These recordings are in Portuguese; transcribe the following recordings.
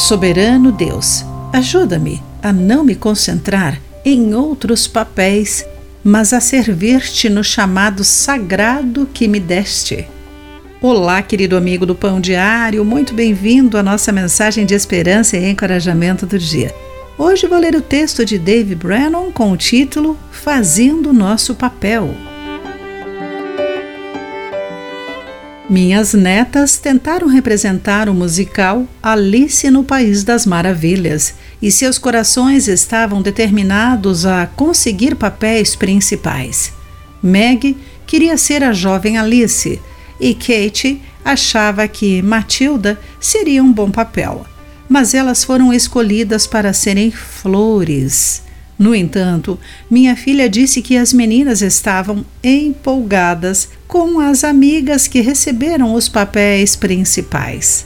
Soberano Deus, ajuda-me a não me concentrar em outros papéis, mas a servir-te no chamado sagrado que me deste. Olá, querido amigo do Pão Diário, muito bem-vindo à nossa mensagem de esperança e encorajamento do dia. Hoje vou ler o texto de Dave Brennan com o título Fazendo Nosso Papel. Minhas netas tentaram representar o musical Alice no País das Maravilhas e seus corações estavam determinados a conseguir papéis principais. Meg queria ser a jovem Alice e Kate achava que Matilda seria um bom papel, mas elas foram escolhidas para serem flores. No entanto, minha filha disse que as meninas estavam empolgadas com as amigas que receberam os papéis principais.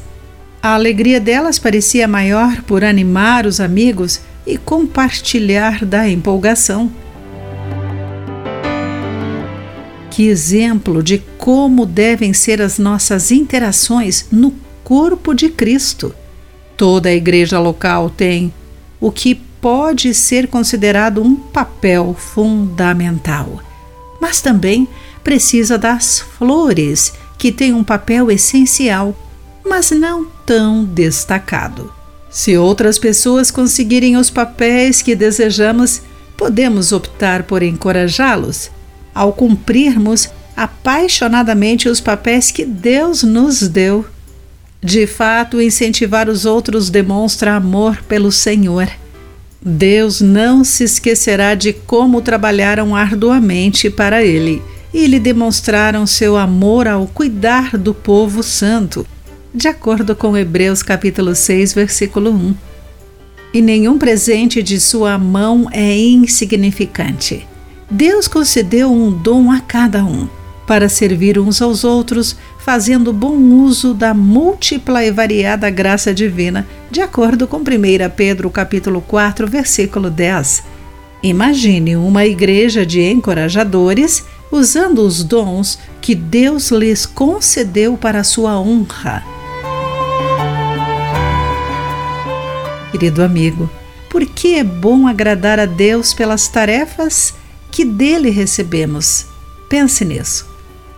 A alegria delas parecia maior por animar os amigos e compartilhar da empolgação. Que exemplo de como devem ser as nossas interações no corpo de Cristo! Toda a igreja local tem o que pode ser considerado um papel fundamental, mas também precisa das flores, que têm um papel essencial, mas não tão destacado. Se outras pessoas conseguirem os papéis que desejamos, podemos optar por encorajá-los ao cumprirmos apaixonadamente os papéis que Deus nos deu. De fato, incentivar os outros demonstra amor pelo Senhor. Deus não se esquecerá de como trabalharam arduamente para Ele e lhe demonstraram seu amor ao cuidar do povo santo, de acordo com Hebreus capítulo 6, versículo 1. E nenhum presente de sua mão é insignificante. Deus concedeu um dom a cada um para servir uns aos outros, fazendo bom uso da múltipla e variada graça divina, de acordo com 1 Pedro capítulo 4, versículo 10. Imagine uma igreja de encorajadores usando os dons que Deus lhes concedeu para sua honra. Querido amigo, por que é bom agradar a Deus pelas tarefas que dele recebemos? Pense nisso.